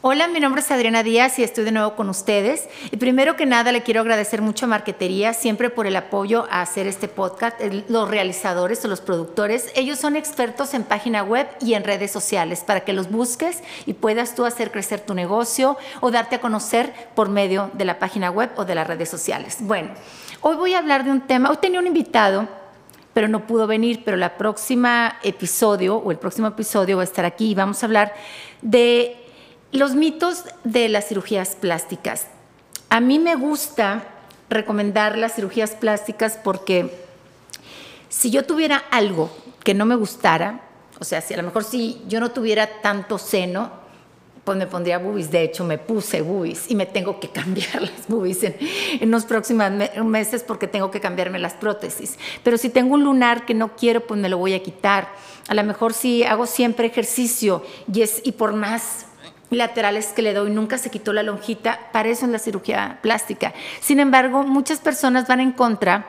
Hola, mi nombre es Adriana Díaz y estoy de nuevo con ustedes. Y primero que nada le quiero agradecer mucho a Marquetería siempre por el apoyo a hacer este podcast. Los realizadores o los productores, ellos son expertos en página web y en redes sociales para que los busques y puedas tú hacer crecer tu negocio o darte a conocer por medio de la página web o de las redes sociales. Bueno, hoy voy a hablar de un tema. Hoy tenía un invitado pero no pudo venir, pero la próxima episodio o el próximo episodio va a estar aquí y vamos a hablar de los mitos de las cirugías plásticas. A mí me gusta recomendar las cirugías plásticas porque si yo tuviera algo que no me gustara, o sea, si a lo mejor si yo no tuviera tanto seno, pues me pondría boobies. De hecho, me puse boobies y me tengo que cambiar las boobies en, los próximos meses porque tengo que cambiarme las prótesis. Pero si tengo un lunar que no quiero, pues me lo voy a quitar. A lo mejor si hago siempre ejercicio y, es, y por más laterales que le doy, nunca se quitó la lonjita, para eso es la cirugía plástica. Sin embargo, muchas personas van en contra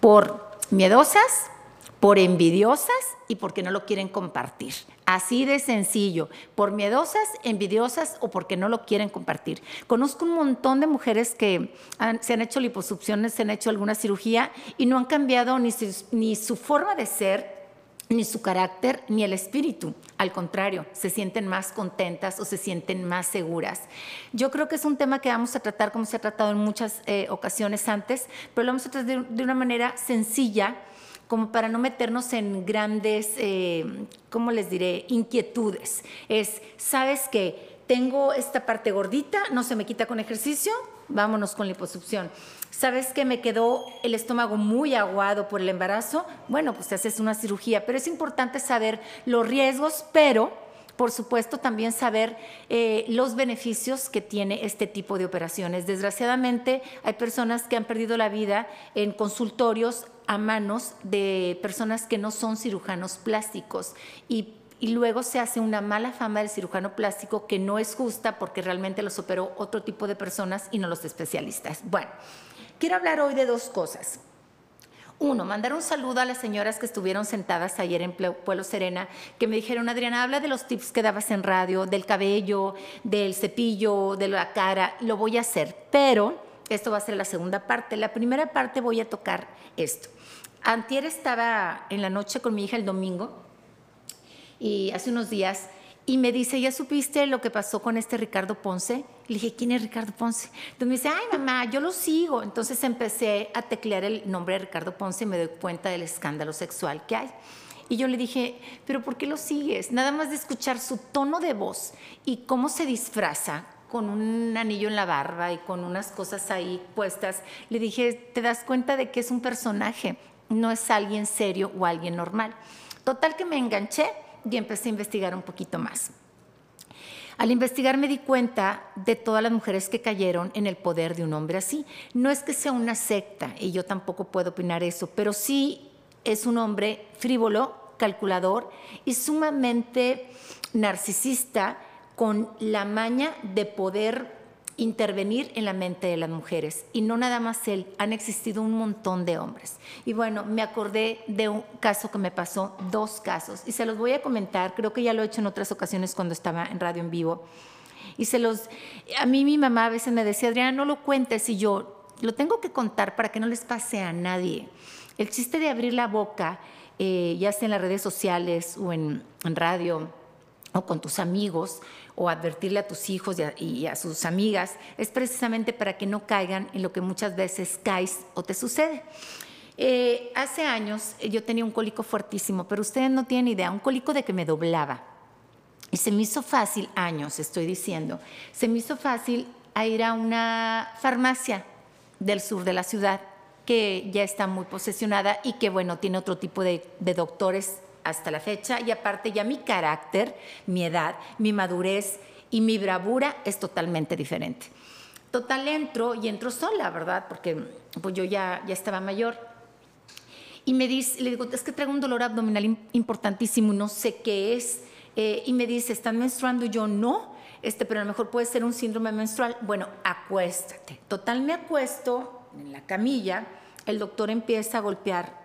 por miedosas, por envidiosas y porque no lo quieren compartir. Así de sencillo, por miedosas, envidiosas o porque no lo quieren compartir. Conozco un montón de mujeres que se han hecho liposucciones, se han hecho alguna cirugía y no han cambiado ni ni su forma de ser, ni su carácter, ni el espíritu. Al contrario, se sienten más contentas o se sienten más seguras. Yo creo que es un tema que vamos a tratar como se ha tratado en muchas eh, ocasiones antes, pero lo vamos a tratar de, una manera sencilla, como para no meternos en grandes, eh, ¿cómo les diré?, inquietudes. Es, ¿sabes que Tengo esta parte gordita, no se me quita con ejercicio, vámonos con liposucción. ¿Sabes que me quedó el estómago muy aguado por el embarazo? Bueno, pues te haces una cirugía, pero es importante saber los riesgos, pero por supuesto también saber eh, los beneficios que tiene este tipo de operaciones. Desgraciadamente hay personas que han perdido la vida en consultorios a manos de personas que no son cirujanos plásticos y y luego se hace una mala fama del cirujano plástico que no es justa porque realmente los operó otro tipo de personas y no los especialistas. Bueno, quiero hablar hoy de dos cosas. Uno, mandar un saludo a las señoras que estuvieron sentadas ayer en Pueblo Serena, que me dijeron, Adriana, habla de los tips que dabas en radio, del cabello, del cepillo, de la cara, lo voy a hacer, pero esto va a ser la segunda parte. La primera parte voy a tocar esto. Antier estaba en la noche con mi hija el domingo y hace unos días y me dice, ¿ya supiste lo que pasó con este Ricardo Ponce? Le dije, ¿quién es Ricardo Ponce? Entonces me dice, ay mamá, yo lo sigo. Entonces empecé a teclear el nombre de Ricardo Ponce y me doy cuenta del escándalo sexual que hay. Y yo le dije, ¿pero por qué lo sigues? Nada más de escuchar su tono de voz y cómo se disfraza con un anillo en la barba y con unas cosas ahí puestas, le dije, ¿te das cuenta de que es un personaje? No es alguien serio o alguien normal. Total que me enganché y empecé a investigar un poquito más. Al investigar me di cuenta de todas las mujeres que cayeron en el poder de un hombre así. No es que sea una secta, y yo tampoco puedo opinar eso, pero sí es un hombre frívolo, calculador y sumamente narcisista con la maña de poder intervenir en la mente de las mujeres. Y no nada más él, han existido un montón de hombres. Y bueno, me acordé de un caso que me pasó, dos casos, y se los voy a comentar, creo que ya lo he hecho en otras ocasiones cuando estaba en radio en vivo. Y se los, a mí mi mamá a veces me decía, Adriana, no lo cuentes, y yo lo tengo que contar para que no les pase a nadie. El chiste de abrir la boca, eh, ya sea en las redes sociales o en, en radio, o con tus amigos o advertirle a tus hijos y a, sus amigas, es precisamente para que no caigan en lo que muchas veces caes o te sucede. Eh, hace años eh, yo tenía un cólico fuertísimo, pero ustedes no tienen idea, un cólico de que me doblaba. Y se me hizo fácil, años estoy diciendo, se me hizo fácil a ir a una farmacia del sur de la ciudad que ya está muy posesionada y que, bueno, tiene otro tipo de, de doctores hasta la fecha y aparte ya mi carácter, mi edad, mi madurez y mi bravura es totalmente diferente. Total entro y entro sola, ¿verdad? Porque pues yo ya, ya estaba mayor. Y me dice, le digo, es que traigo un dolor abdominal importantísimo no sé qué es. Eh, y me dice, ¿están menstruando? Y yo no, este, pero a lo mejor puede ser un síndrome menstrual. Bueno, acuéstate. Total, me acuesto en la camilla, el doctor empieza a golpear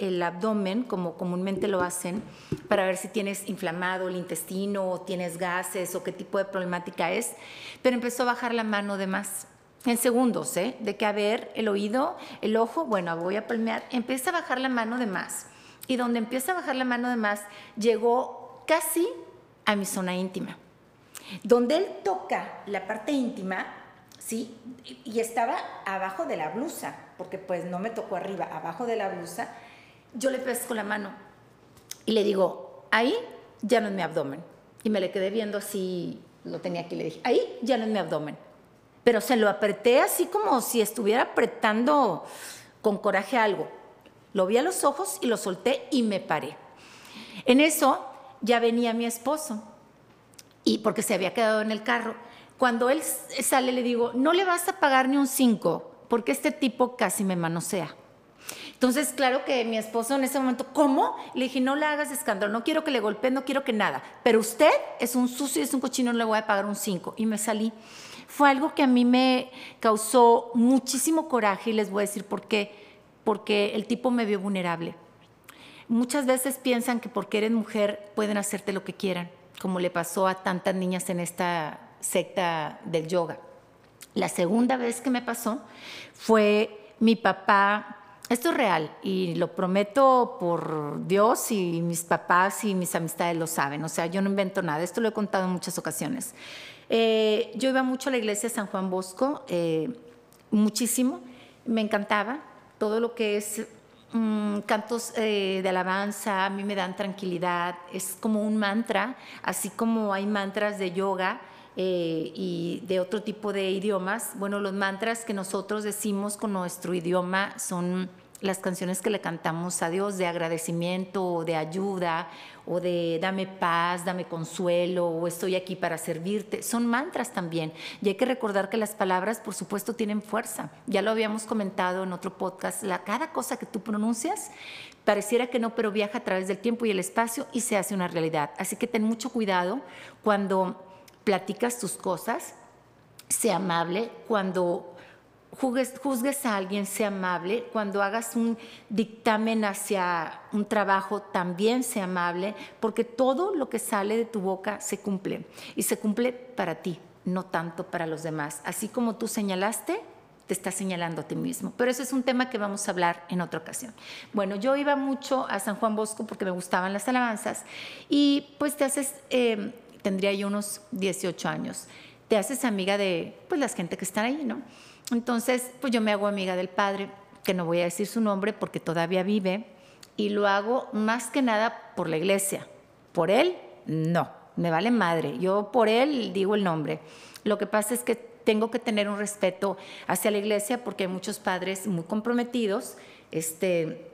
el abdomen, como comúnmente lo hacen, para ver si tienes inflamado el intestino o tienes gases o qué tipo de problemática es, pero empezó a bajar la mano de más. En segundos, ¿eh? De que a ver el oído, el ojo, bueno, voy a palmear, empieza a bajar la mano de más. Y donde empieza a bajar la mano de más, llegó casi a mi zona íntima. Donde él toca la parte íntima, ¿sí? Y estaba abajo de la blusa, porque pues no me tocó arriba, abajo de la blusa, yo le pesco la mano y le digo, ahí ya no es mi abdomen. Y me le quedé viendo así, lo tenía aquí, le dije, ahí ya no es mi abdomen. Pero se lo apreté así como si estuviera apretando con coraje algo. Lo vi a los ojos y lo solté y me paré. En eso ya venía mi esposo, y porque se había quedado en el carro. Cuando él sale le digo, no le vas a pagar ni un 5, porque este tipo casi me manosea. Entonces, claro que mi esposo en ese momento, ¿cómo? Le dije, no le hagas escándalo, no quiero que le golpee, no quiero que nada. Pero usted es un sucio es un cochino, no le voy a pagar un 5. Y me salí. Fue algo que a mí me causó muchísimo coraje y les voy a decir por qué. Porque el tipo me vio vulnerable. Muchas veces piensan que porque eres mujer pueden hacerte lo que quieran, como le pasó a tantas niñas en esta secta del yoga. La segunda vez que me pasó fue mi papá, esto es real y lo prometo por Dios y mis papás y mis amistades lo saben, o sea, yo no invento nada, esto lo he contado en muchas ocasiones. Eh, yo iba mucho a la iglesia de San Juan Bosco, eh, muchísimo, me encantaba todo lo que es mm, cantos eh, de alabanza, a mí me dan tranquilidad, es como un mantra, así como hay mantras de yoga y de otro tipo de idiomas. Bueno, los mantras que nosotros decimos con nuestro idioma son las canciones que le cantamos a Dios de agradecimiento o de ayuda o de dame paz, dame consuelo o estoy aquí para servirte. Son mantras también. Y hay que recordar que las palabras, por supuesto, tienen fuerza. Ya lo habíamos comentado en otro podcast. La, cada cosa que tú pronuncias pareciera que no, pero viaja a través del tiempo y el espacio y se hace una realidad. Así que ten mucho cuidado cuando platicas tus cosas, sea amable, cuando juzgues a alguien, sea amable, cuando hagas un dictamen hacia un trabajo, también sea amable, porque todo lo que sale de tu boca se cumple y se cumple para ti, no tanto para los demás. Así como tú señalaste, te estás señalando a ti mismo. Pero eso es un tema que vamos a hablar en otra ocasión. Bueno, yo iba mucho a San Juan Bosco porque me gustaban las alabanzas y pues te haces... Eh, tendría yo unos 18 años. Te haces amiga de pues las gente que están ahí, ¿no? Entonces, pues yo me hago amiga del padre, que no voy a decir su nombre porque todavía vive, y lo hago más que nada por la iglesia. Por él, no, me vale madre. Yo por él digo el nombre. Lo que pasa es que tengo que tener un respeto hacia la iglesia porque hay muchos padres muy comprometidos, este,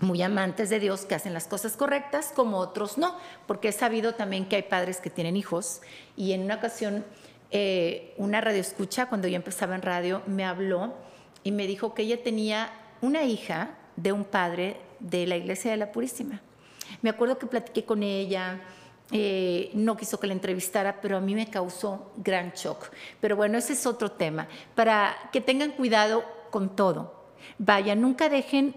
muy amantes de Dios que hacen las cosas correctas, como otros no, porque he sabido también que hay padres que tienen hijos y en una ocasión eh, una radio escucha, cuando yo empezaba en radio, me habló y me dijo que ella tenía una hija de un padre de la iglesia de la Purísima. Me acuerdo que platiqué con ella, eh, no quiso que la entrevistara, pero a mí me causó gran shock. Pero bueno, ese es otro tema, para que tengan cuidado con todo. Vaya, nunca dejen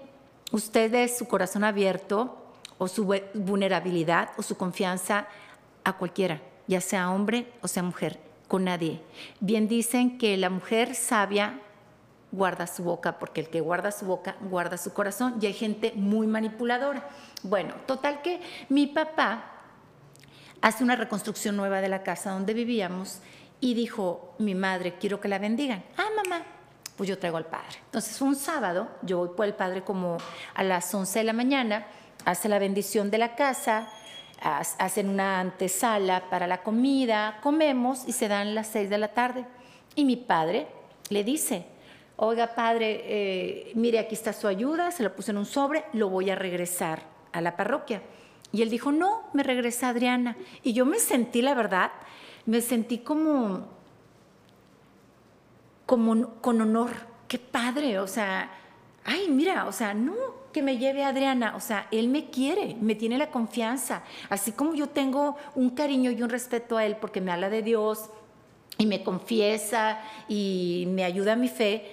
ustedes su corazón abierto o su vulnerabilidad o su confianza a cualquiera, ya sea hombre o sea mujer, con nadie. Bien dicen que la mujer sabia guarda su boca, porque el que guarda su boca guarda su corazón, y hay gente muy manipuladora. Bueno, total que mi papá hace una reconstrucción nueva de la casa donde vivíamos y dijo, mi madre, quiero que la bendigan. Ah, mamá, pues yo traigo al padre. Entonces un sábado yo voy por el padre como a las 11 de la mañana, hace la bendición de la casa, hacen una antesala para la comida, comemos y se dan las 6 de la tarde. Y mi padre le dice, oiga padre, eh, mire aquí está su ayuda, se lo puse en un sobre, lo voy a regresar a la parroquia. Y él dijo, no, me regresa Adriana. Y yo me sentí, la verdad, me sentí como como, con honor. Qué padre, o sea, ay, mira, o sea, no que me lleve a Adriana, o sea, él me quiere, me tiene la confianza, así como yo tengo un cariño y un respeto a él porque me habla de Dios y me confiesa y me ayuda a mi fe,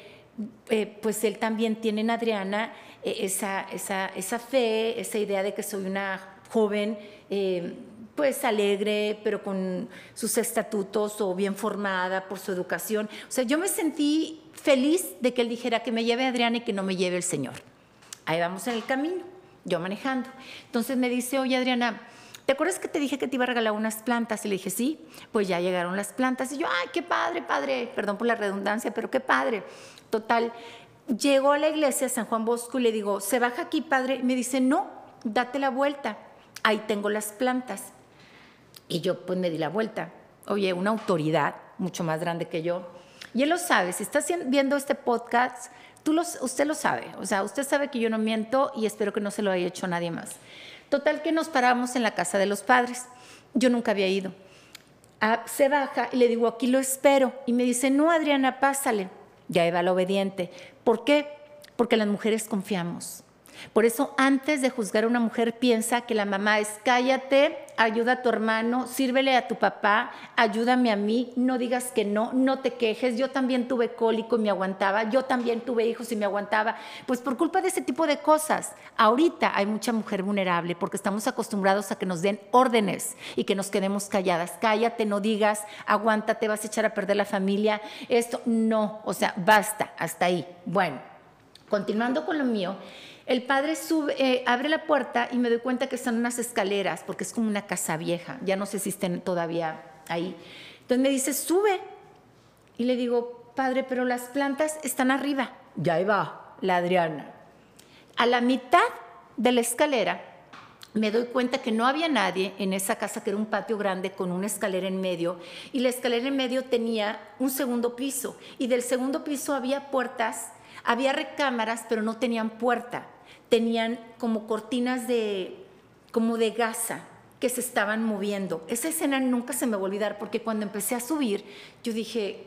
eh, pues él también tiene en Adriana eh, esa, esa, esa fe, esa idea de que soy una joven. Eh, pues alegre, pero con sus estatutos o bien formada por su educación. O sea, yo me sentí feliz de que él dijera que me lleve Adriana y que no me lleve el Señor. Ahí vamos en el camino, yo manejando. Entonces me dice, oye Adriana, ¿te acuerdas que te dije que te iba a regalar unas plantas? Y le dije, sí, pues ya llegaron las plantas. Y yo, ay, qué padre, padre, perdón por la redundancia, pero qué padre. Total, llego a la iglesia San Juan Bosco y le digo, ¿se baja aquí, padre? Y me dice, no, date la vuelta, ahí tengo las plantas. Y yo pues me di la vuelta. Oye, una autoridad mucho más grande que yo. Y él lo sabe, si estás viendo este podcast, tú usted lo sabe. O sea, usted sabe que yo no miento y espero que no se lo haya hecho nadie más. Total que nos paramos en la casa de los padres. Yo nunca había ido. Ah, se baja y le digo, aquí lo espero. Y me dice, no, Adriana, pásale. Ya iba la obediente. ¿Por qué? Porque las mujeres confiamos. Por eso antes de juzgar a una mujer piensa que la mamá es cállate, ayuda a tu hermano, sírvele a tu papá, ayúdame a mí, no digas que no, no te quejes, yo también tuve cólico y me aguantaba, yo también tuve hijos y me aguantaba, pues por culpa de ese tipo de cosas. Ahorita hay mucha mujer vulnerable porque estamos acostumbrados a que nos den órdenes y que nos quedemos calladas. Cállate, no digas, aguántate, vas a echar a perder la familia, esto no, o sea, basta, hasta ahí. Bueno, continuando con lo mío, el padre sube, eh, abre la puerta y me doy cuenta que están unas escaleras, porque es como una casa vieja, ya no sé si estén todavía ahí. Entonces me dice, sube. Y le digo, padre, pero las plantas están arriba. Ya va la Adriana. A la mitad de la escalera me doy cuenta que no había nadie en esa casa, que era un patio grande con una escalera en medio, y la escalera en medio tenía un segundo piso, y del segundo piso había puertas, había recámaras, pero no tenían puerta tenían como cortinas de, como de gasa que se estaban moviendo. Esa escena nunca se me va a olvidar porque cuando empecé a subir, yo dije,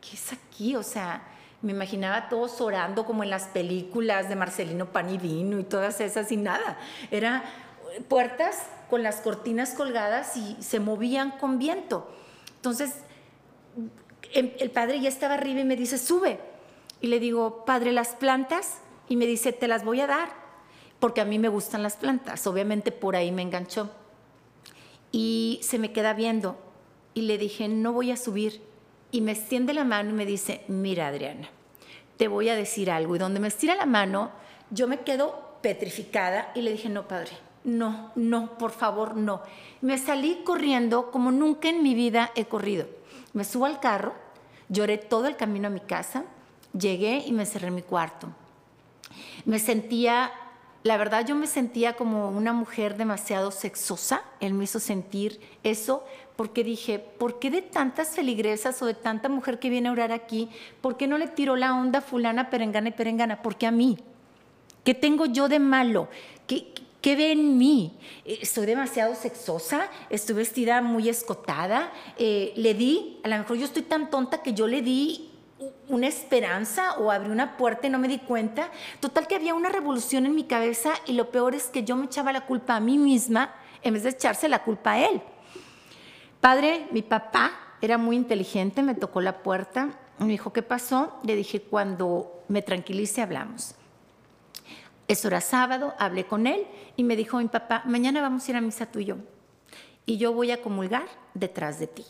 ¿qué es aquí? O sea, me imaginaba todos orando como en las películas de Marcelino Panivino y todas esas y nada. Era puertas con las cortinas colgadas y se movían con viento. Entonces, em, el padre ya estaba arriba y me dice, sube. Y le digo, padre, las plantas. Y me dice, te las voy a dar porque a mí me gustan las plantas. Obviamente por ahí me enganchó. Y se me queda viendo y le dije, no voy a subir. Y me extiende la mano y me dice, mira Adriana, te voy a decir algo. Y donde me estira la mano, yo me quedo petrificada y le dije, no, padre, no, no, por favor, no. Me salí corriendo como nunca en mi vida he corrido. Me subo al carro, lloré todo el camino a mi casa, llegué y me cerré mi cuarto. Me sentía la verdad yo me sentía como una mujer demasiado sexosa, él me hizo sentir eso, porque dije, ¿por qué de tantas feligresas o de tanta mujer que viene a orar aquí, por qué no le tiró la onda fulana, perengana y perengana? ¿Por qué a mí? ¿Qué tengo yo de malo? ¿Qué, qué ve en mí? ¿Estoy demasiado sexosa? ¿Estoy vestida muy escotada? Eh, ¿Le di? A lo mejor yo estoy tan tonta que yo le di una esperanza o abrí una puerta y no me di cuenta. Total que había una revolución en mi cabeza y lo peor es que yo me echaba la culpa a mí misma en vez de echarse la culpa a él. Padre, mi papá era muy inteligente, me tocó la puerta, me dijo, ¿qué pasó? Le dije, cuando me tranquilice hablamos. Eso era sábado, hablé con él y me dijo mi papá, mañana vamos a ir a misa tú y yo. Y yo voy a comulgar detrás de ti.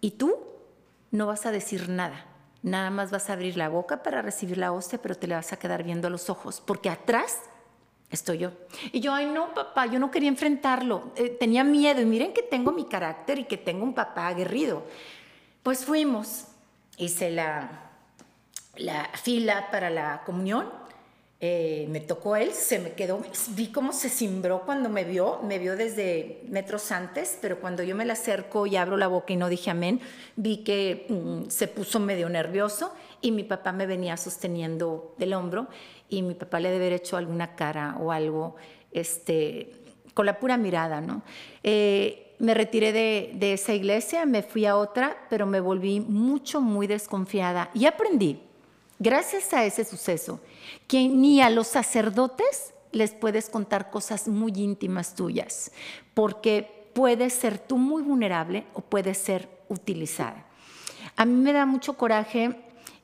Y tú no vas a decir nada Nada más vas a abrir la boca para recibir la hostia, pero te le vas a quedar viendo a los ojos, porque atrás estoy yo. Y yo, ay, no, papá, yo no quería enfrentarlo. Eh, tenía miedo. Y miren que tengo mi carácter y que tengo un papá aguerrido. Pues fuimos. Hice la, la fila para la comunión eh, me tocó él, se me quedó, vi cómo se cimbró cuando me vio, me vio desde metros antes, pero cuando yo me le acerco y abro la boca y no dije amén, vi que mm, se puso medio nervioso y mi papá me venía sosteniendo del hombro y mi papá le debe haber hecho alguna cara o algo, este, con la pura mirada, ¿no? Eh, me retiré de, de esa iglesia, me fui a otra, pero me volví mucho, muy desconfiada y aprendí gracias a ese suceso, que ni a los sacerdotes les puedes contar cosas muy íntimas tuyas, porque puedes ser tú muy vulnerable o puedes ser utilizada. A mí me da mucho coraje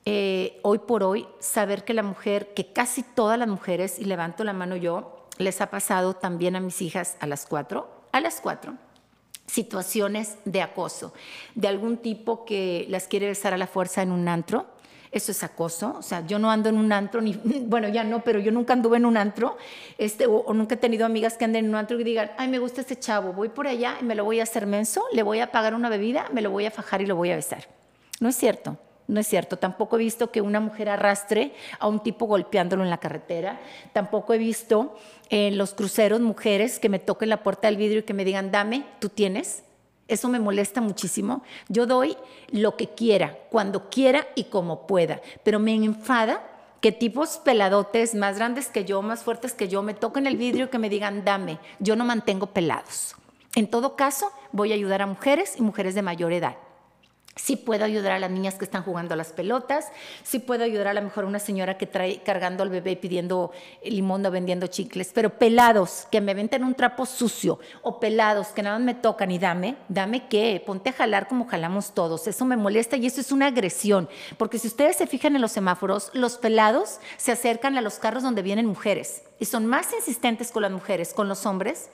eh, hoy por hoy, saber que la mujer, que casi todas las mujeres, y levanto la mano yo, les ha pasado también a mis hijas a las cuatro, a las cuatro, situaciones de acoso, de algún tipo que las quiere besar a la fuerza en un antro, eso es acoso. O sea, yo no ando en un antro, ni, bueno, ya no, pero yo nunca anduve en un antro, este, o, nunca he tenido amigas que anden en un antro y digan, ay, me gusta este chavo, voy por allá y me lo voy a hacer menso, le voy a pagar una bebida, me lo voy a fajar y lo voy a besar. No es cierto. No es cierto, tampoco he visto que una mujer arrastre a un tipo golpeándolo en la carretera, tampoco he visto en los cruceros mujeres que me toquen la puerta del vidrio y que me digan, dame, tú tienes, eso me molesta muchísimo. Yo doy lo que quiera, cuando quiera y como pueda, pero me enfada que tipos peladotes más grandes que yo, más fuertes que yo, me toquen el vidrio y que me digan, dame, yo no mantengo pelados. En todo caso, voy a ayudar a mujeres y mujeres de mayor edad. Sí puedo ayudar a las niñas que están jugando las pelotas, sí puedo ayudar a lo mejor a una señora que trae cargando al bebé pidiendo limón o vendiendo chicles, pero pelados que me venden un trapo sucio o pelados que nada más me tocan y dame, dame qué, ponte a jalar como jalamos todos, eso me molesta y eso es una agresión, porque si ustedes se fijan en los semáforos, los pelados se acercan a los carros donde vienen mujeres y son más insistentes con las mujeres, con los hombres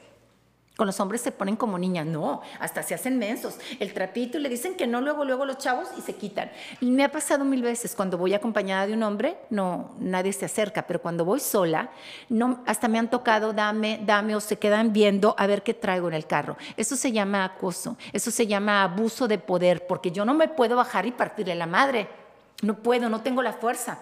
con los hombres se ponen como niñas, no, hasta se hacen mensos. El trapito y le dicen que no, luego, luego los chavos y se quitan. Y me ha pasado mil veces, cuando voy acompañada de un hombre, no, nadie se acerca, pero cuando voy sola, no, hasta me han tocado, dame, dame, o se quedan viendo a ver qué traigo en el carro. Eso se llama acoso, eso se llama abuso de poder, porque yo no me puedo bajar y partirle la madre. No puedo, no tengo la fuerza.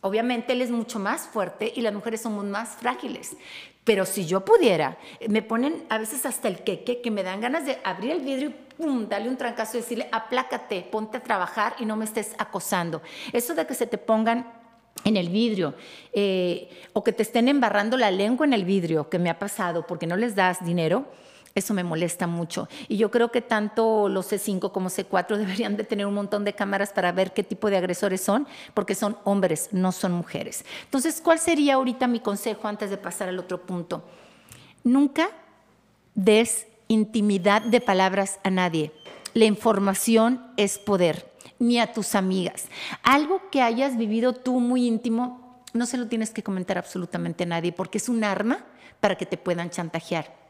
Obviamente él es mucho más fuerte y las mujeres somos más frágiles. Pero si yo pudiera, me ponen a veces hasta el queque, que me dan ganas de abrir el vidrio y pum, darle un trancazo y decirle, aplácate, ponte a trabajar y no me estés acosando. Eso de que se te pongan en el vidrio eh, o que te estén embarrando la lengua en el vidrio, que me ha pasado porque no les das dinero, eso me molesta mucho. Y yo creo que tanto los C5 como C4 deberían de tener un montón de cámaras para ver qué tipo de agresores son, porque son hombres, no son mujeres. Entonces, ¿cuál sería ahorita mi consejo antes de pasar al otro punto? Nunca des intimidad de palabras a nadie. La información es poder, ni a tus amigas. Algo que hayas vivido tú muy íntimo, no se lo tienes que comentar absolutamente a nadie, porque es un arma para que te puedan chantajear.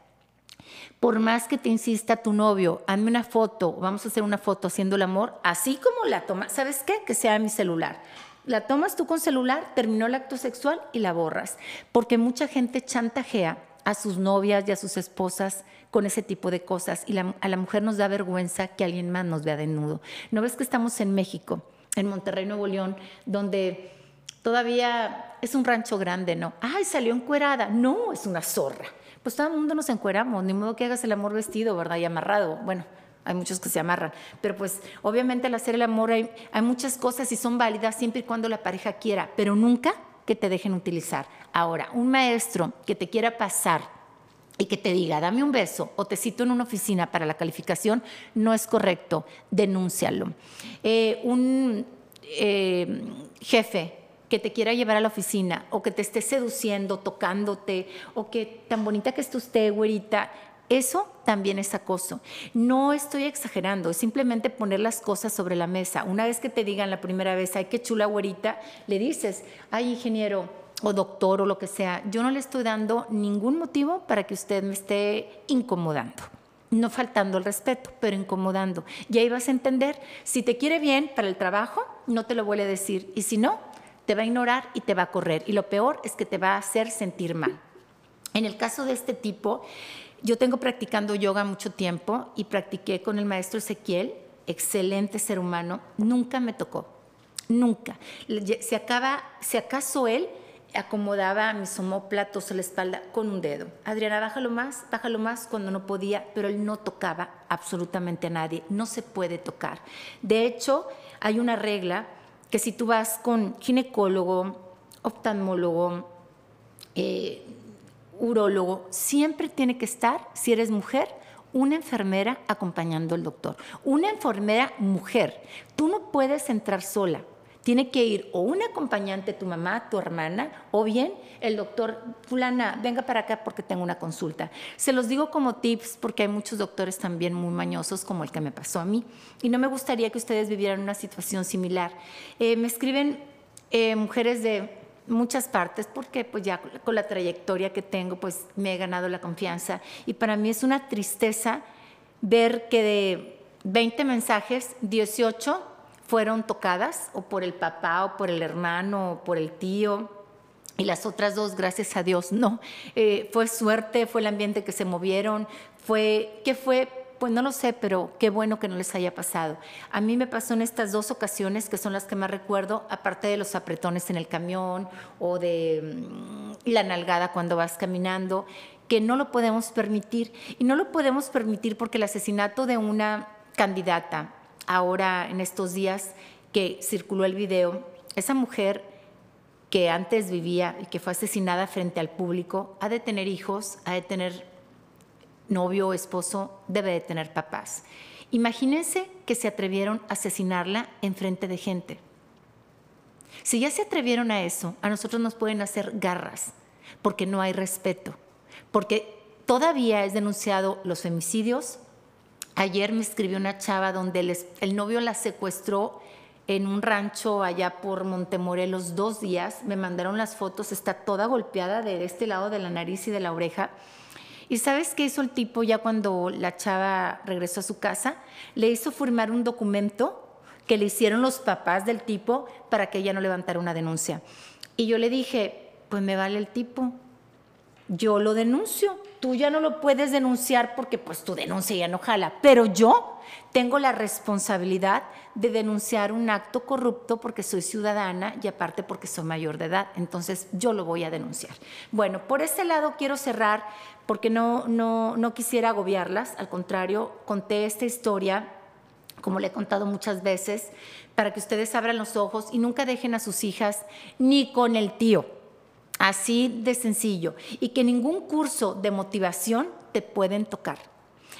Por más que te insista tu novio, hazme una foto, vamos a hacer una foto haciendo el amor, así como la tomas, ¿sabes qué? Que sea mi celular. La tomas tú con celular, terminó el acto sexual y la borras. Porque mucha gente chantajea a sus novias y a sus esposas con ese tipo de cosas y a la mujer nos da vergüenza que alguien más nos vea desnudo. ¿No ves que estamos en México, en Monterrey, Nuevo León, donde todavía es un rancho grande, ¿no? Ay, salió encuerada. No, es una zorra pues todo el mundo nos encueramos, ni modo que hagas el amor vestido, ¿verdad? Y amarrado. Bueno, hay muchos que se amarran, pero pues obviamente al hacer el amor hay, muchas cosas y son válidas siempre y cuando la pareja quiera, pero nunca que te dejen utilizar. Ahora, un maestro que te quiera pasar y que te diga, dame un beso o te cito en una oficina para la calificación, no es correcto, denúncialo. Eh, un eh, jefe que te quiera llevar a la oficina o que te esté seduciendo, tocándote o que tan bonita que esté usted, güerita, eso también es acoso. No estoy exagerando, es simplemente poner las cosas sobre la mesa. Una vez que te digan la primera vez, ay, qué chula güerita, le dices, ay, ingeniero o doctor o lo que sea, yo no le estoy dando ningún motivo para que usted me esté incomodando. No faltando el respeto, pero incomodando. Y ahí vas a entender, si te quiere bien para el trabajo, no te lo vuelve a decir. Y si no, te va a ignorar y te va a correr. Y lo peor es que te va a hacer sentir mal. En el caso de este tipo, yo tengo practicando yoga mucho tiempo y practiqué con el maestro Ezequiel, excelente ser humano, nunca me tocó, nunca. Se, si acaso él acomodaba mis homóplatos a la espalda con un dedo. Adriana, bájalo más, bájalo más cuando no podía, pero él no tocaba absolutamente a nadie, no se puede tocar. De hecho, hay una regla que si tú vas con ginecólogo, oftalmólogo, eh, urólogo, siempre tiene que estar, si eres mujer, una enfermera acompañando al doctor. Una enfermera mujer. Tú no puedes entrar sola. Tiene que ir o un acompañante, tu mamá, tu hermana, o bien el doctor fulana, venga para acá porque tengo una consulta. Se los digo como tips porque hay muchos doctores también muy mañosos como el que me pasó a mí y no me gustaría que ustedes vivieran una situación similar. Eh, me escriben eh, mujeres de muchas partes porque pues ya con la trayectoria que tengo pues me he ganado la confianza y para mí es una tristeza ver que de 20 mensajes, 18 fueron tocadas o por el papá o por el hermano o por el tío. Y las otras dos, gracias a Dios, no. Eh, fue suerte, fue el ambiente que se movieron, fue, ¿qué fue? Pues no lo sé, pero qué bueno que no les haya pasado. A mí me pasó en estas dos ocasiones, que son las que más recuerdo, aparte de los apretones en el camión o de mm, la nalgada cuando vas caminando, que no lo podemos permitir. Y no lo podemos permitir porque el asesinato de una candidata ahora en estos días que circuló el video, esa mujer que antes vivía y que fue asesinada frente al público, ha de tener hijos, ha de tener novio o esposo, debe de tener papás. Imagínense que se atrevieron a asesinarla en frente de gente. Si ya se atrevieron a eso, a nosotros nos pueden hacer garras, porque no hay respeto, porque todavía es denunciado los femicidios, Ayer me escribió una chava donde el, novio la secuestró en un rancho allá por Montemorelos dos días. Me mandaron las fotos, está toda golpeada de este lado de la nariz y de la oreja. ¿Y sabes qué hizo el tipo ya cuando la chava regresó a su casa? Le hizo firmar un documento que le hicieron los papás del tipo para que ella no levantara una denuncia. Y yo le dije, pues me vale el tipo, yo lo denuncio. Tú ya no lo puedes denunciar porque pues tu denuncia ya no jala, pero yo tengo la responsabilidad de denunciar un acto corrupto porque soy ciudadana y aparte porque soy mayor de edad. Entonces yo lo voy a denunciar. Bueno, por ese lado quiero cerrar porque no, no, no quisiera agobiarlas. Al contrario, conté esta historia como le he contado muchas veces, para que ustedes abran los ojos y nunca dejen a sus hijas ni con el tío Así de sencillo. Y que ningún curso de motivación te pueden tocar.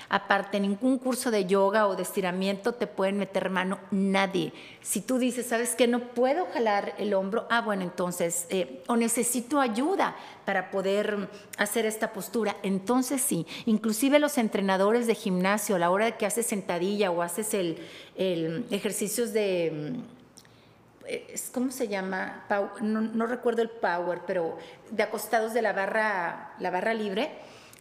Aparte, ningún curso de yoga o de estiramiento te pueden meter mano nadie. Si tú dices, ¿sabes qué? No puedo jalar el hombro, ah, bueno, entonces, eh, o necesito ayuda para poder hacer esta postura, entonces sí. Inclusive los entrenadores de gimnasio, a la hora que haces sentadilla o haces el ejercicios de ¿cómo se llama? No, recuerdo el power, pero de acostados de la barra, la barra libre.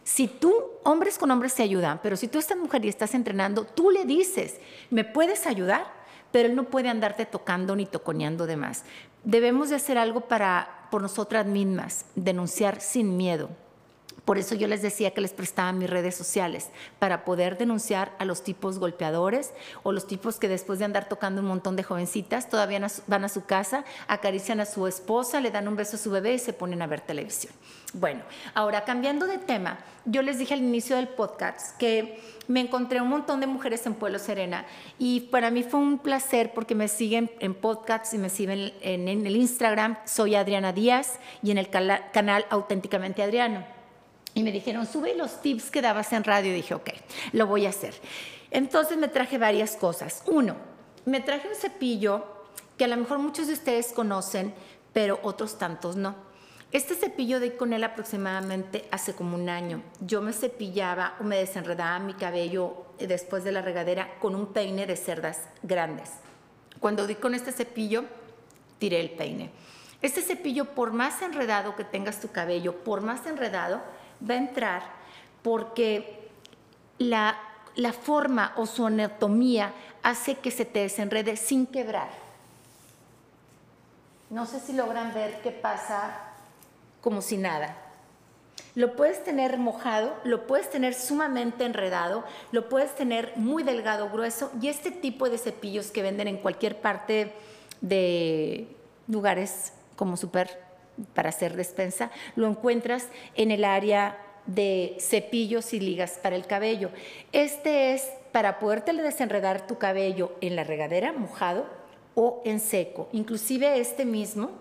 Si tú, hombres con hombres te ayudan, pero si tú estás mujer y estás entrenando, tú le dices, ¿me puedes ayudar? Pero él no puede andarte tocando ni toconeando de más. Debemos de hacer algo para, por nosotras mismas, denunciar sin miedo. Por eso yo les decía que les prestaba mis redes sociales, para poder denunciar a los tipos golpeadores o los tipos que después de andar tocando un montón de jovencitas, todavía van a su casa, acarician a su esposa, le dan un beso a su bebé y se ponen a ver televisión. Bueno, ahora cambiando de tema, yo les dije al inicio del podcast que me encontré un montón de mujeres en Pueblo Serena y para mí fue un placer porque me siguen en podcasts y me siguen en, el Instagram, soy Adriana Díaz y en el canal Auténticamente Adriano. Y me dijeron, sube los tips que dabas en radio. Y dije, ok, lo voy a hacer. Entonces me traje varias cosas. Uno, me traje un cepillo que a lo mejor muchos de ustedes conocen, pero otros tantos no. Este cepillo de con él aproximadamente hace como un año. Yo me cepillaba o me desenredaba mi cabello después de la regadera con un peine de cerdas grandes. Cuando di con este cepillo, tiré el peine. Este cepillo, por más enredado que tengas tu cabello, por más enredado, va a entrar porque la, forma o su anatomía hace que se te desenrede sin quebrar. No sé si logran ver qué pasa como si nada. Lo puedes tener mojado, lo puedes tener sumamente enredado, lo puedes tener muy delgado, grueso y este tipo de cepillos que venden en cualquier parte de lugares como super para hacer despensa, lo encuentras en el área de cepillos y ligas para el cabello. Este es para poderte desenredar tu cabello en la regadera, mojado o en seco. Inclusive este mismo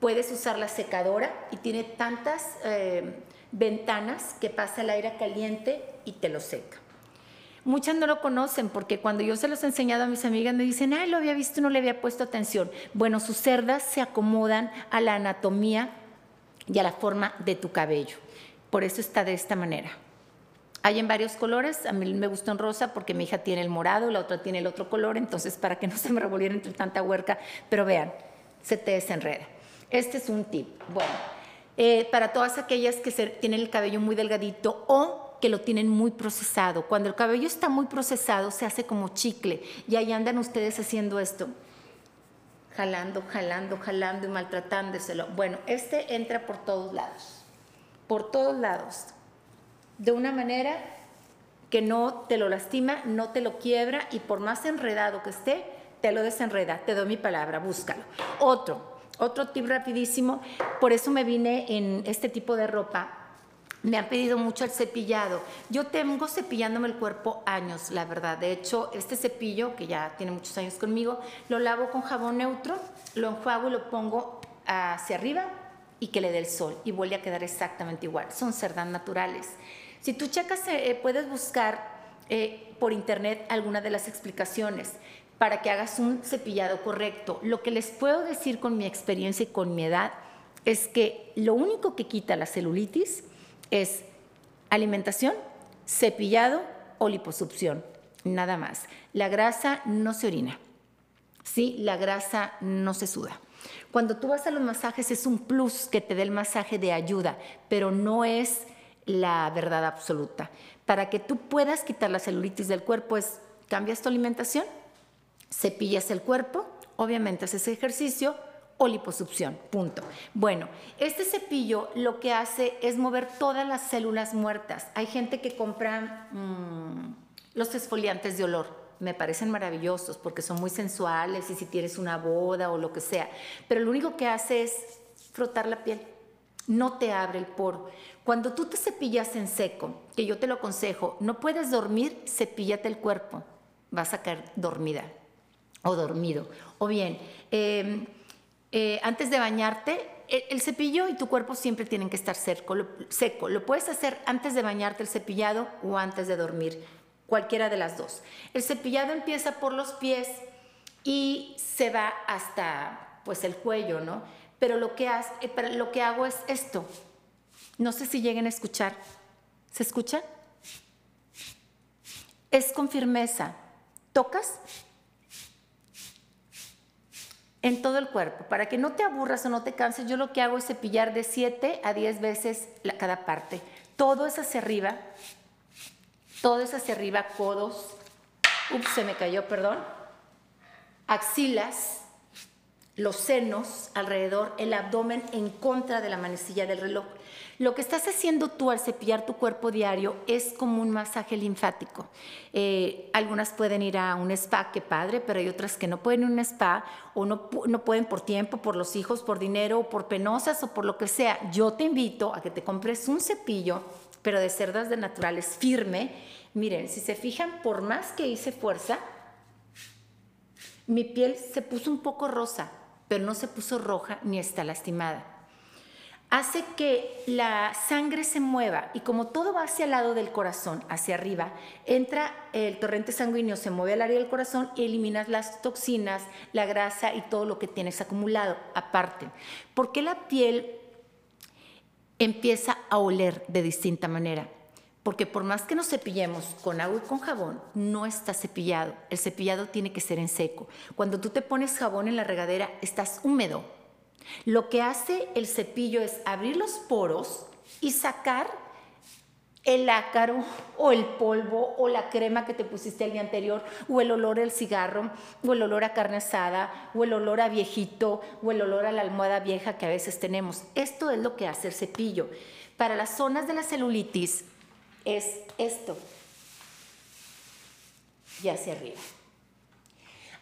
puedes usar la secadora y tiene tantas eh, ventanas que pasa el aire caliente y te lo seca. Muchas no lo conocen porque cuando yo se los he enseñado a mis amigas me dicen, ay, lo había visto no le había puesto atención. Bueno, sus cerdas se acomodan a la anatomía y a la forma de tu cabello. Por eso está de esta manera. Hay en varios colores, a mí me gustó en rosa porque mi hija tiene el morado, la otra tiene el otro color, entonces para que no se me revolviera entre tanta huerca, pero vean, se te desenreda. Este es un tip. Bueno, eh, para todas aquellas que tienen el cabello muy delgadito o que lo tienen muy procesado. Cuando el cabello está muy procesado se hace como chicle y ahí andan ustedes haciendo esto, jalando, jalando, jalando y maltratándoselo. Bueno, este entra por todos lados, por todos lados, de una manera que no te lo lastima, no te lo quiebra y por más enredado que esté, te lo desenreda. Te doy mi palabra, búscalo. Otro, otro tip rapidísimo, por eso me vine en este tipo de ropa. Me han pedido mucho el cepillado. Yo tengo cepillándome el cuerpo años, la verdad. De hecho, este cepillo, que ya tiene muchos años conmigo, lo lavo con jabón neutro, lo enjuago y lo pongo hacia arriba y que le dé el sol y vuelve a quedar exactamente igual. Son cerdas naturales. Si tú checas, eh, puedes buscar eh, por internet alguna de las explicaciones para que hagas un cepillado correcto. Lo que les puedo decir con mi experiencia y con mi edad es que lo único que quita la celulitis es alimentación, cepillado o liposucción, nada más. La grasa no se orina, ¿sí? La grasa no se suda. Cuando tú vas a los masajes es un plus que te dé el masaje de ayuda, pero no es la verdad absoluta. Para que tú puedas quitar la celulitis del cuerpo es, cambias tu alimentación, cepillas el cuerpo, obviamente haces ejercicio o liposucción, punto. Bueno, este cepillo lo que hace es mover todas las células muertas. Hay gente que compra mm, los esfoliantes de olor, me parecen maravillosos porque son muy sensuales y si tienes una boda o lo que sea, pero lo único que hace es frotar la piel, no te abre el poro. Cuando tú te cepillas en seco, que yo te lo aconsejo, no puedes dormir, cepíllate el cuerpo, vas a caer dormida o dormido. O bien, em, eh, antes de bañarte, e, el, cepillo y tu cuerpo siempre tienen que estar seco lo, seco. Lo puedes hacer antes de bañarte el cepillado o antes de dormir, cualquiera de las dos. El cepillado empieza por los pies y se va hasta pues el cuello, ¿no? Pero lo que, eh, lo que hago es esto. No sé si lleguen a escuchar. ¿Se escucha? Es con firmeza. Tocas en todo el cuerpo. Para que no te aburras o no te canses, yo lo que hago es cepillar de 7 a 10 veces cada parte. Todo es hacia arriba, todo es hacia arriba, codos, ups, se me cayó, perdón, axilas, los senos alrededor, el abdomen en contra de la manecilla del reloj. Lo que estás haciendo tú al cepillar tu cuerpo diario es como un masaje linfático. Eh, algunas pueden ir a un spa, qué padre, pero hay otras que no pueden ir a un spa o no, no pueden por tiempo, por los hijos, por dinero, por penosas o por lo que sea. Yo te invito a que te compres un cepillo, pero de cerdas de naturales firme. Miren, si se fijan, por más que hice fuerza, mi piel se puso un poco rosa pero no se puso roja ni está lastimada. Hace que la sangre se mueva y como todo va hacia el lado del corazón, hacia arriba, entra el torrente sanguíneo, se mueve al área del corazón y eliminas las toxinas, la grasa y todo lo que tienes acumulado aparte. ¿Por qué la piel empieza a oler de distinta manera? Porque por más que nos cepillemos con agua y con jabón, no está cepillado. El cepillado tiene que ser en seco. Cuando tú te pones jabón en la regadera, estás húmedo. Lo que hace el cepillo es abrir los poros y sacar el ácaro o el polvo o la crema que te pusiste el día anterior o el olor al cigarro o el olor a carne asada o el olor a viejito o el olor a la almohada vieja que a veces tenemos. Esto es lo que hace el cepillo. Para las zonas de la celulitis, es esto y hacia arriba.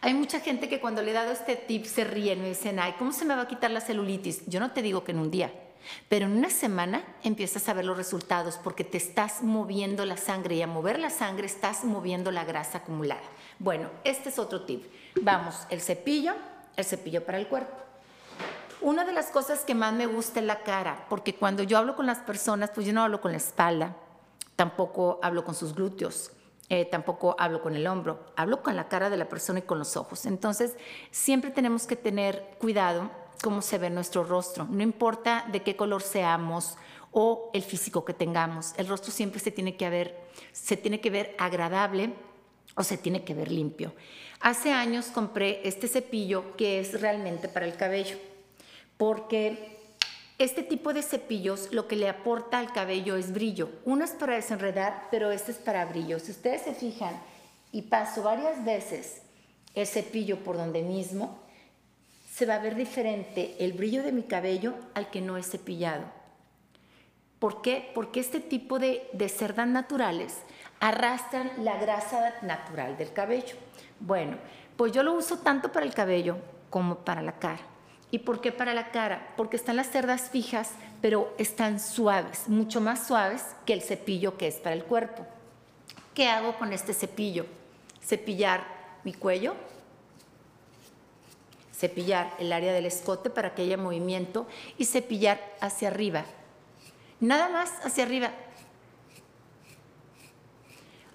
Hay mucha gente que cuando le he dado este tip se ríen me dicen, ay, ¿cómo se me va a quitar la celulitis? Yo no te digo que en un día, pero en una semana empiezas a ver los resultados porque te estás moviendo la sangre y a mover la sangre estás moviendo la grasa acumulada. Bueno, este es otro tip. Vamos, el cepillo, el cepillo para el cuerpo. Una de las cosas que más me gusta es la cara, porque cuando yo hablo con las personas, pues yo no hablo con la espalda, tampoco hablo con sus glúteos, eh, tampoco hablo con el hombro, hablo con la cara de la persona y con los ojos. Entonces, siempre tenemos que tener cuidado cómo se ve nuestro rostro, no importa de qué color seamos o el físico que tengamos, el rostro siempre se tiene que ver, se tiene que ver agradable o se tiene que ver limpio. Hace años compré este cepillo que es realmente para el cabello, porque este tipo de cepillos lo que le aporta al cabello es brillo. Uno es para desenredar, pero este es para brillo. Si ustedes se fijan y paso varias veces el cepillo por donde mismo, se va a ver diferente el brillo de mi cabello al que no es cepillado. ¿Por qué? Porque este tipo de, de cerdas naturales arrastran la grasa natural del cabello. Bueno, pues yo lo uso tanto para el cabello como para la cara. ¿Y por qué para la cara? Porque están las cerdas fijas, pero están suaves, mucho más suaves que el cepillo que es para el cuerpo. ¿Qué hago con este cepillo? Cepillar mi cuello, cepillar el área del escote para que haya movimiento y cepillar hacia arriba. Nada más hacia arriba.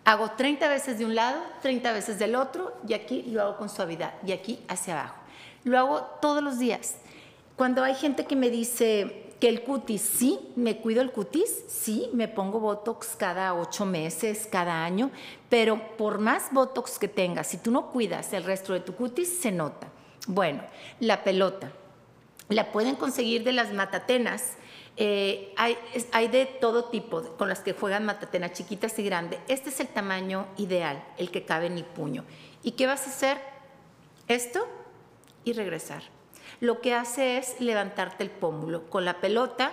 Hago 30 veces de un lado, 30 veces del otro y aquí lo hago con suavidad y aquí hacia abajo. Lo hago todos los días. Cuando hay gente que me dice que el cutis, sí, me cuido el cutis, sí, me pongo Botox cada ocho meses, cada año, pero por más Botox que tengas, si tú no cuidas el resto de tu cutis, se nota. Bueno, la pelota. La pueden conseguir de las matatenas eh, hay, de todo tipo, con las que juegan matatena, chiquitas y grandes. Este es el tamaño ideal, el que cabe en el puño. ¿Y qué vas a hacer? Esto y regresar. Lo que hace es levantarte el pómulo. Con la pelota,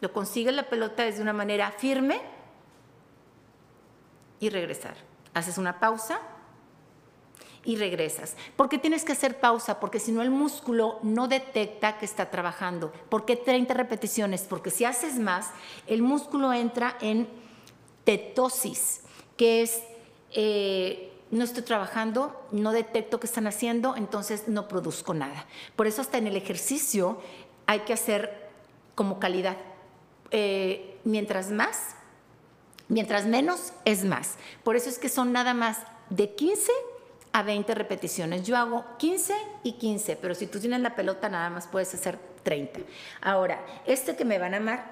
lo consigues la pelota desde una manera firme y regresar. Haces una pausa y regresas. ¿Por qué tienes que hacer pausa? Porque si no el músculo no detecta que está trabajando. ¿Por qué 30 repeticiones? Porque si haces más, el músculo entra en tetosis, que es... Eh, no estoy trabajando, no detecto qué están haciendo, entonces no produzco nada. Por eso hasta en el ejercicio hay que hacer como calidad. Eh, mientras más, mientras menos es más. Por eso es que son nada más de 15 a 20 repeticiones. Yo hago 15 y 15, pero si tú tienes la pelota nada más puedes hacer 30. Ahora, este que me van a amar,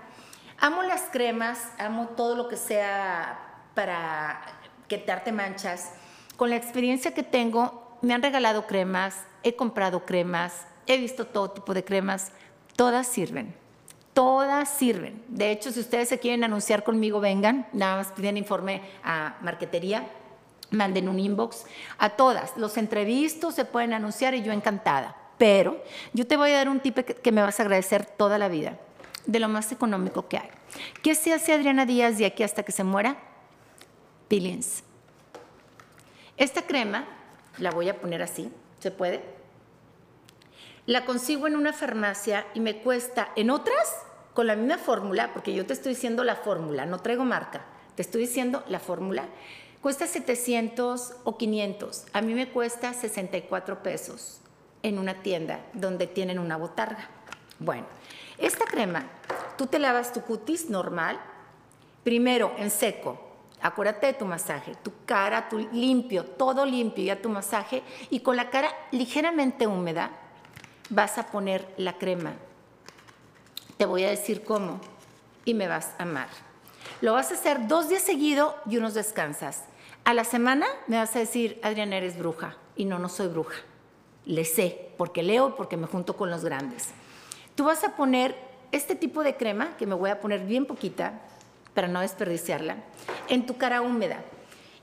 amo las cremas, amo todo lo que sea para quitarte manchas. Con la experiencia que tengo, me han regalado cremas, he comprado cremas, he visto todo tipo de cremas, todas sirven. Todas sirven. De hecho, si ustedes se quieren anunciar conmigo, vengan, nada más piden informe a Marquetería manden un inbox a todas. Los entrevistos se pueden anunciar y yo encantada. Pero yo te voy a dar un tip que me vas a agradecer toda la vida, de lo más económico que hay. ¿Qué se hace Adriana Díaz de aquí hasta que se muera? Peelings. Esta crema, la voy a poner así, ¿se puede? La consigo en una farmacia y me cuesta, en otras, con la misma fórmula, porque yo te estoy diciendo la fórmula, no traigo marca, te estoy diciendo la fórmula, Cuesta 700 o 500. A mí me cuesta 64 pesos en una tienda donde tienen una botarga. Bueno, esta crema, tú te lavas tu cutis normal, primero en seco. Acuérdate de tu masaje, tu cara, tu limpio, todo limpio, ya tu masaje. Y con la cara ligeramente húmeda vas a poner la crema. Te voy a decir cómo y me vas a amar. Lo vas a hacer dos días seguido y unos descansas. A la semana me vas a decir, Adriana, eres bruja. Y no, no soy bruja. Le sé, porque leo, porque me junto con los grandes. Tú vas a poner este tipo de crema, que me voy a poner bien poquita, para no desperdiciarla, en tu cara húmeda.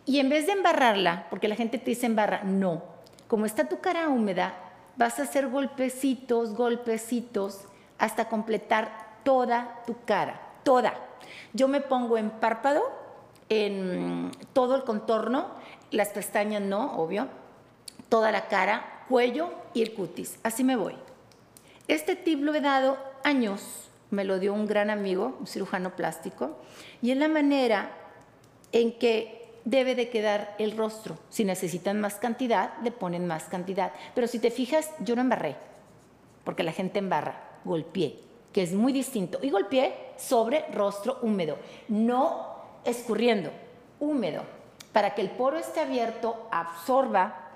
Y en vez de embarrarla, porque la gente te dice embarra, no. Como está tu cara húmeda, vas a hacer golpecitos, golpecitos, hasta completar toda tu cara, toda. Yo me pongo en párpado, en todo el contorno, las pestañas no, obvio, toda la cara, cuello y el cutis. Así me voy. Este tip lo he dado años, me lo dio un gran amigo, un cirujano plástico, y es la manera en que debe de quedar el rostro. Si necesitan más cantidad, le ponen más cantidad. Pero si te fijas, yo no embarré, porque la gente embarra, golpeé, que es muy distinto. Y golpeé sobre rostro húmedo, no escurriendo, húmedo. para que el poro esté abierto, absorba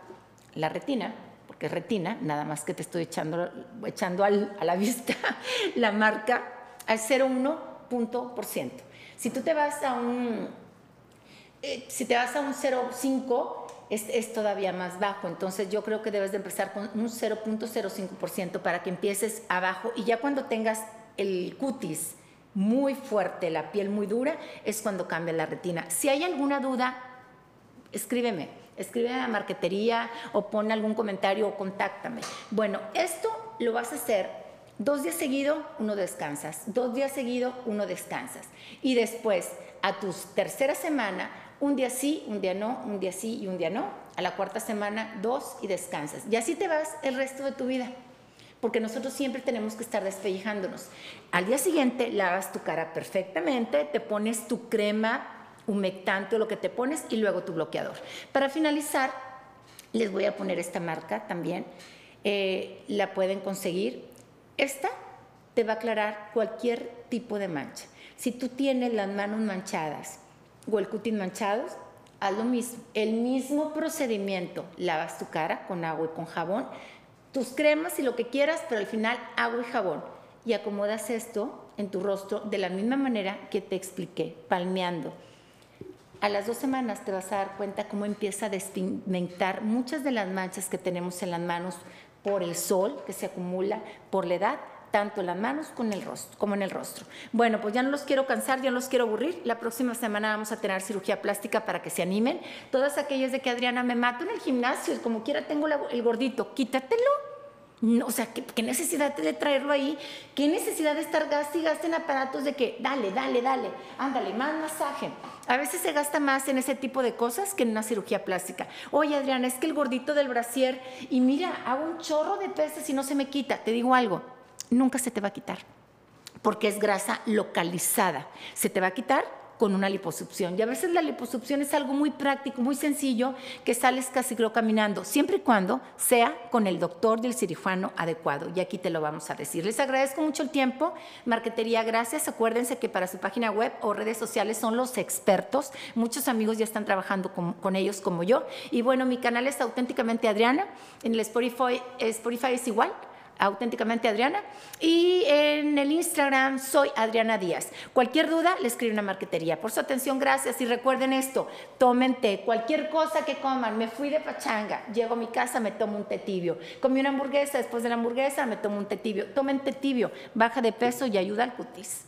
la retina, porque es retina, nada más que te estoy echando, echando a la vista la marca, al 0,1 punto por ciento. Si tú te vas a un, eh, si te vas a un 0,5, es, es, todavía más bajo. Entonces yo creo que debes de empezar con un 0.05% para que empieces abajo y ya cuando tengas el cutis muy fuerte, la piel muy dura, es cuando cambia la retina. Si hay alguna duda, escríbeme, escríbeme a marquetería o pon algún comentario o contáctame. Bueno, esto lo vas a hacer dos días seguido, uno descansas, dos días seguido, uno descansas. Y después, a tu tercera semana, un día sí, un día no, un día sí y un día no. A la cuarta semana, dos y descansas. Y así te vas el resto de tu vida. Porque nosotros siempre tenemos que estar despellejándonos. Al día siguiente lavas tu cara perfectamente, te pones tu crema humectante o lo que te pones y luego tu bloqueador. Para finalizar, les voy a poner esta marca también. Eh, la pueden conseguir. Esta te va a aclarar cualquier tipo de mancha. Si tú tienes las manos manchadas, o el cutis manchados, haz lo mismo. El mismo procedimiento. Lavas tu cara con agua y con jabón, tus cremas y lo que quieras, pero al final agua y jabón. Y acomodas esto en tu rostro de la misma manera que te expliqué, palmeando. A las dos semanas te vas a dar cuenta cómo empieza a despigmentar muchas de las manchas que tenemos en las manos por el sol que se acumula, por la edad tanto en las manos como el rostro, como en el rostro. Bueno, pues ya no los quiero cansar, ya no los quiero aburrir. La próxima semana vamos a tener cirugía plástica para que se animen. Todas aquellas de que Adriana me mato en el gimnasio, como quiera tengo el gordito, quítatelo. O sea, ¿qué, necesidad de traerlo ahí? ¿Qué necesidad de estar gaste y gaste en aparatos de que dale, dale, dale, ándale, más masaje? A veces se gasta más en ese tipo de cosas que en una cirugía plástica. Oye, Adriana, es que el gordito del brasier, y mira, hago un chorro de pesas y no se me quita. Te digo algo, nunca se te va a quitar, porque es grasa localizada. Se te va a quitar con una liposucción. Y a veces la liposucción es algo muy práctico, muy sencillo, que sales casi creo caminando, siempre y cuando sea con el doctor del cirujano adecuado. Y aquí te lo vamos a decir. Les agradezco mucho el tiempo. Marquetería, gracias. Acuérdense que para su página web o redes sociales son los expertos. Muchos amigos ya están trabajando con, ellos como yo. Y bueno, mi canal es auténticamente Adriana. En el Spotify, Spotify es igual auténticamente Adriana. Y en el Instagram soy Adriana Díaz. Cualquier duda, le escribo una marquetería. Por su atención, gracias. Y recuerden esto, tomen té. Cualquier cosa que coman, me fui de pachanga, llego a mi casa, me tomo un té tibio. Comí una hamburguesa, después de la hamburguesa me tomo un té tibio. Tomen té tibio, baja de peso y ayuda al cutis.